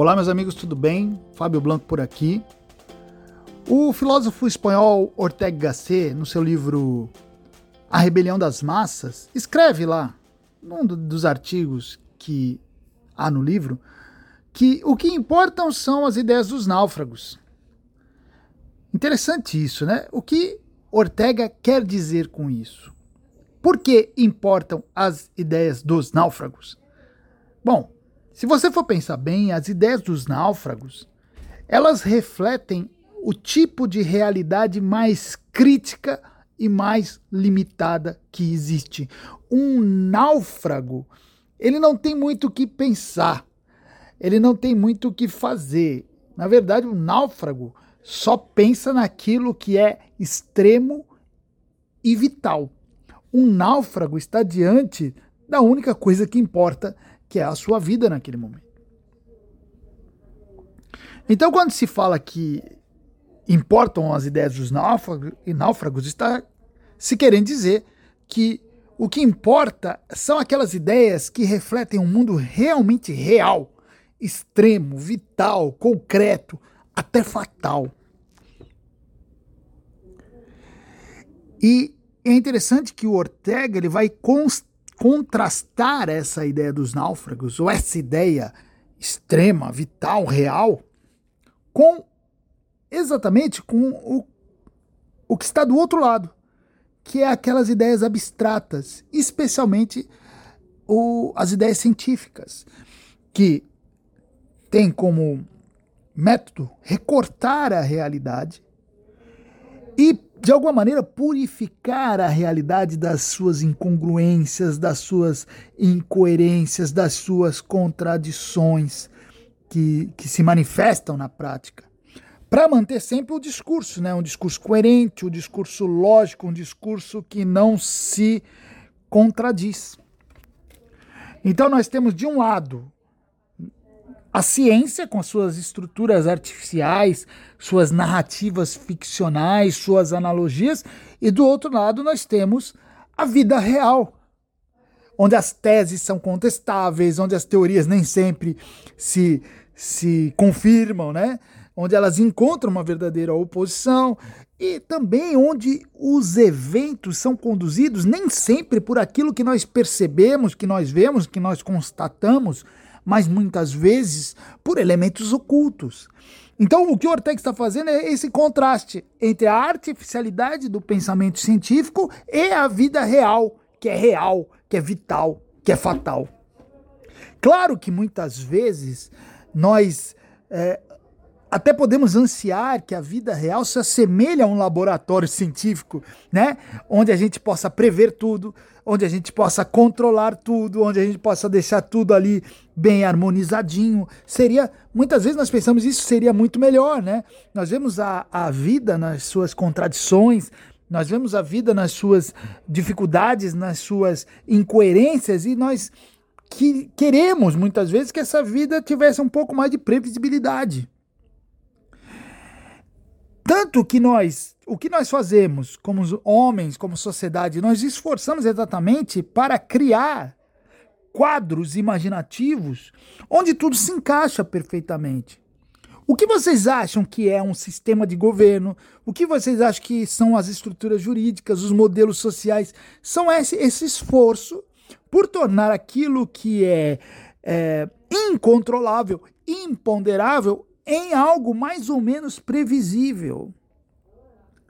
Olá, meus amigos, tudo bem? Fábio Blanco por aqui. O filósofo espanhol Ortega Gasset, no seu livro A Rebelião das Massas, escreve lá, num dos artigos que há no livro, que o que importam são as ideias dos náufragos. Interessante isso, né? O que Ortega quer dizer com isso? Por que importam as ideias dos náufragos? Bom, se você for pensar bem, as ideias dos náufragos, elas refletem o tipo de realidade mais crítica e mais limitada que existe. Um náufrago, ele não tem muito o que pensar, ele não tem muito o que fazer. Na verdade, o um náufrago só pensa naquilo que é extremo e vital. Um náufrago está diante da única coisa que importa, que é a sua vida naquele momento. Então, quando se fala que importam as ideias dos náufragos, está se querendo dizer que o que importa são aquelas ideias que refletem um mundo realmente real, extremo, vital, concreto, até fatal. E é interessante que o Ortega ele vai contrastar essa ideia dos náufragos, ou essa ideia extrema, vital, real, com exatamente com o, o que está do outro lado, que é aquelas ideias abstratas, especialmente o, as ideias científicas, que tem como método recortar a realidade e de alguma maneira, purificar a realidade das suas incongruências, das suas incoerências, das suas contradições que, que se manifestam na prática. Para manter sempre o discurso, né? um discurso coerente, um discurso lógico, um discurso que não se contradiz. Então, nós temos, de um lado, a ciência, com suas estruturas artificiais, suas narrativas ficcionais, suas analogias, e do outro lado nós temos a vida real, onde as teses são contestáveis, onde as teorias nem sempre se, se confirmam, né? onde elas encontram uma verdadeira oposição e também onde os eventos são conduzidos nem sempre por aquilo que nós percebemos, que nós vemos, que nós constatamos, mas muitas vezes por elementos ocultos. Então, o que o Ortega está fazendo é esse contraste entre a artificialidade do pensamento científico e a vida real, que é real, que é vital, que é fatal. Claro que muitas vezes nós é, até podemos ansiar que a vida real se assemelhe a um laboratório científico, né? Onde a gente possa prever tudo, onde a gente possa controlar tudo, onde a gente possa deixar tudo ali bem harmonizadinho. Seria, muitas vezes nós pensamos isso seria muito melhor, né? Nós vemos a, a vida nas suas contradições, nós vemos a vida nas suas dificuldades, nas suas incoerências e nós que queremos muitas vezes que essa vida tivesse um pouco mais de previsibilidade. Tanto que nós, o que nós fazemos como homens, como sociedade, nós esforçamos exatamente para criar quadros imaginativos onde tudo se encaixa perfeitamente. O que vocês acham que é um sistema de governo? O que vocês acham que são as estruturas jurídicas, os modelos sociais? São esse, esse esforço por tornar aquilo que é, é incontrolável, imponderável, em algo mais ou menos previsível.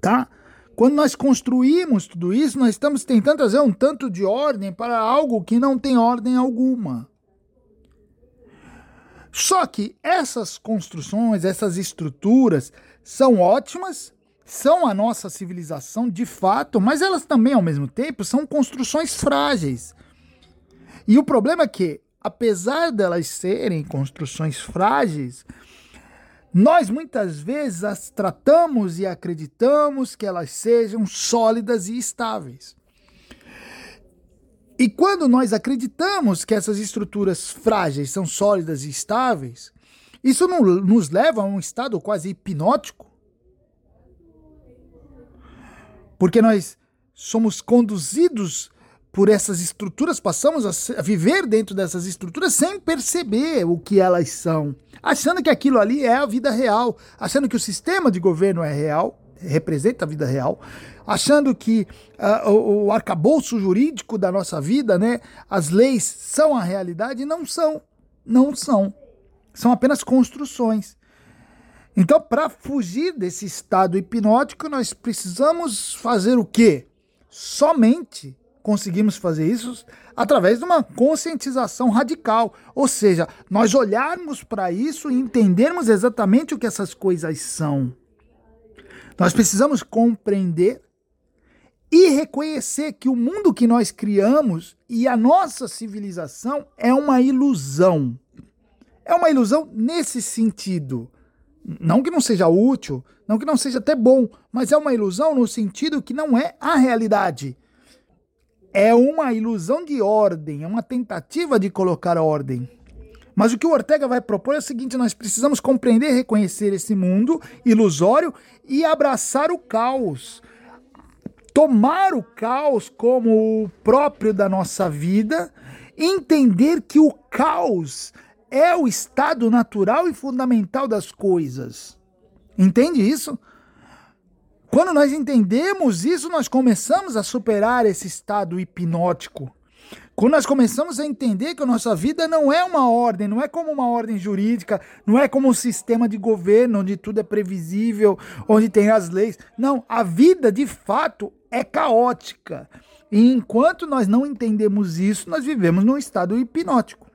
Tá? Quando nós construímos tudo isso, nós estamos tentando trazer um tanto de ordem para algo que não tem ordem alguma. Só que essas construções, essas estruturas são ótimas, são a nossa civilização de fato, mas elas também, ao mesmo tempo, são construções frágeis. E o problema é que, apesar delas serem construções frágeis, nós muitas vezes as tratamos e acreditamos que elas sejam sólidas e estáveis. E quando nós acreditamos que essas estruturas frágeis são sólidas e estáveis, isso não, nos leva a um estado quase hipnótico. Porque nós somos conduzidos por essas estruturas, passamos a viver dentro dessas estruturas sem perceber o que elas são, achando que aquilo ali é a vida real, achando que o sistema de governo é real, representa a vida real, achando que uh, o, o arcabouço jurídico da nossa vida, né, as leis são a realidade, não são, não são, são apenas construções. Então, para fugir desse estado hipnótico, nós precisamos fazer o quê? Somente conseguimos fazer isso através de uma conscientização radical, ou seja, nós olharmos para isso e entendermos exatamente o que essas coisas são. Nós precisamos compreender e reconhecer que o mundo que nós criamos e a nossa civilização é uma ilusão. É uma ilusão nesse sentido. Não que não seja útil, não que não seja até bom, mas é uma ilusão no sentido que não é a realidade é uma ilusão de ordem, é uma tentativa de colocar ordem. Mas o que o Ortega vai propor é o seguinte: nós precisamos compreender e reconhecer esse mundo ilusório e abraçar o caos. Tomar o caos como o próprio da nossa vida, entender que o caos é o estado natural e fundamental das coisas. Entende isso? Quando nós entendemos isso, nós começamos a superar esse estado hipnótico. Quando nós começamos a entender que a nossa vida não é uma ordem, não é como uma ordem jurídica, não é como um sistema de governo onde tudo é previsível, onde tem as leis. Não, a vida de fato é caótica. E enquanto nós não entendemos isso, nós vivemos num estado hipnótico.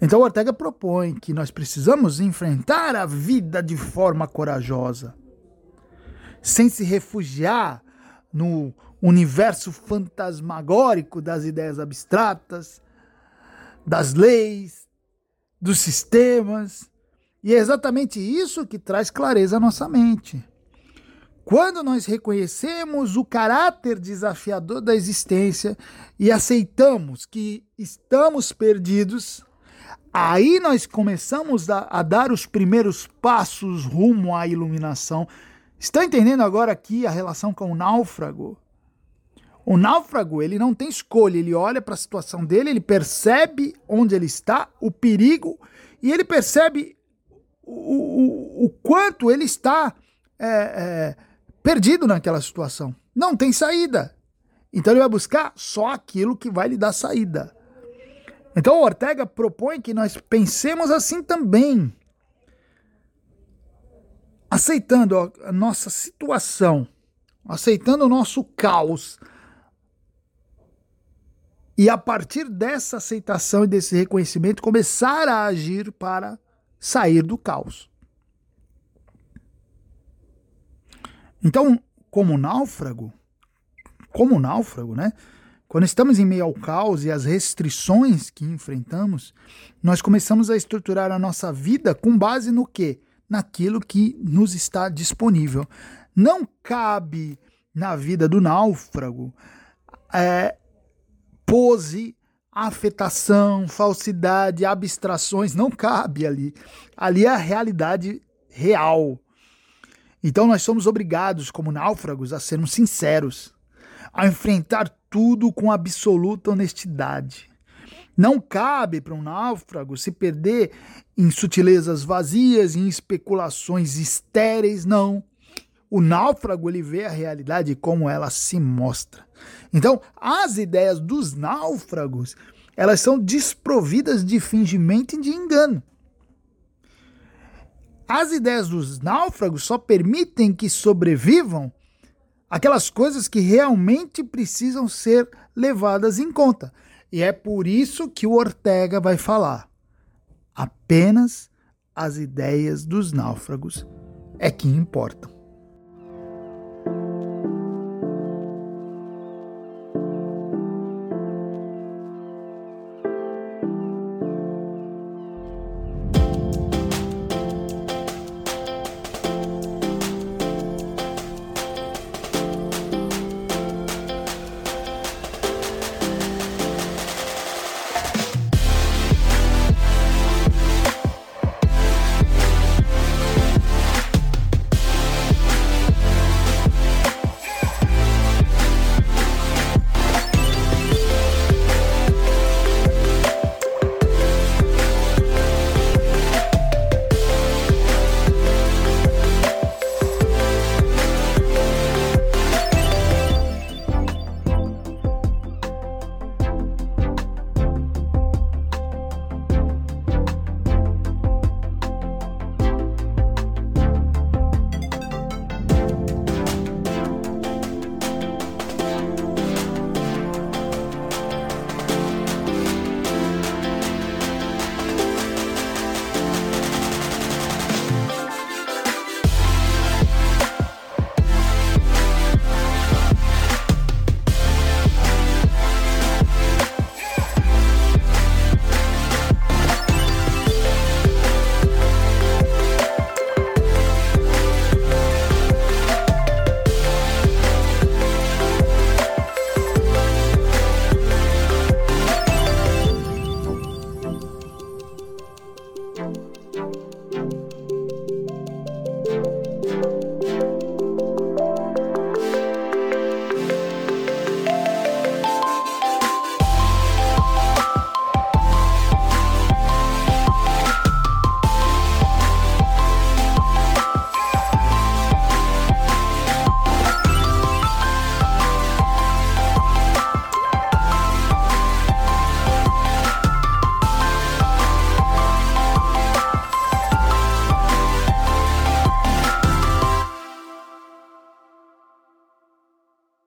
Então Ortega propõe que nós precisamos enfrentar a vida de forma corajosa sem se refugiar no universo fantasmagórico das ideias abstratas, das leis, dos sistemas. E é exatamente isso que traz clareza à nossa mente. Quando nós reconhecemos o caráter desafiador da existência e aceitamos que estamos perdidos, aí nós começamos a, dar os primeiros passos rumo à iluminação Estão entendendo agora aqui a relação com o náufrago? O náufrago, ele não tem escolha, ele olha para a situação dele, ele percebe onde ele está, o perigo, e ele percebe o, o, o quanto ele está é, é, perdido naquela situação. Não tem saída. Então ele vai buscar só aquilo que vai lhe dar saída. Então o Ortega propõe que nós pensemos assim também aceitando a nossa situação, aceitando o nosso caos, e a partir dessa aceitação e desse reconhecimento, começar a agir para sair do caos. Então, como náufrago, como náufrago, né? Quando estamos em meio ao caos e às restrições que enfrentamos, nós começamos a estruturar a nossa vida com base no quê? Naquilo que nos está disponível. Não cabe na vida do náufrago é, pose, afetação, falsidade, abstrações, não cabe ali. Ali é a realidade real. Então nós somos obrigados, como náufragos, a sermos sinceros, a enfrentar tudo com absoluta honestidade. Não cabe para um náufrago se perder em sutilezas vazias, em especulações estéreis, não. O náufrago ele vê a realidade como ela se mostra. Então, as ideias dos náufragos, elas são desprovidas de fingimento e de engano. As ideias dos náufragos só permitem que sobrevivam aquelas coisas que realmente precisam ser levadas em conta. E é por isso que o Ortega vai falar. Apenas as ideias dos náufragos é que importam.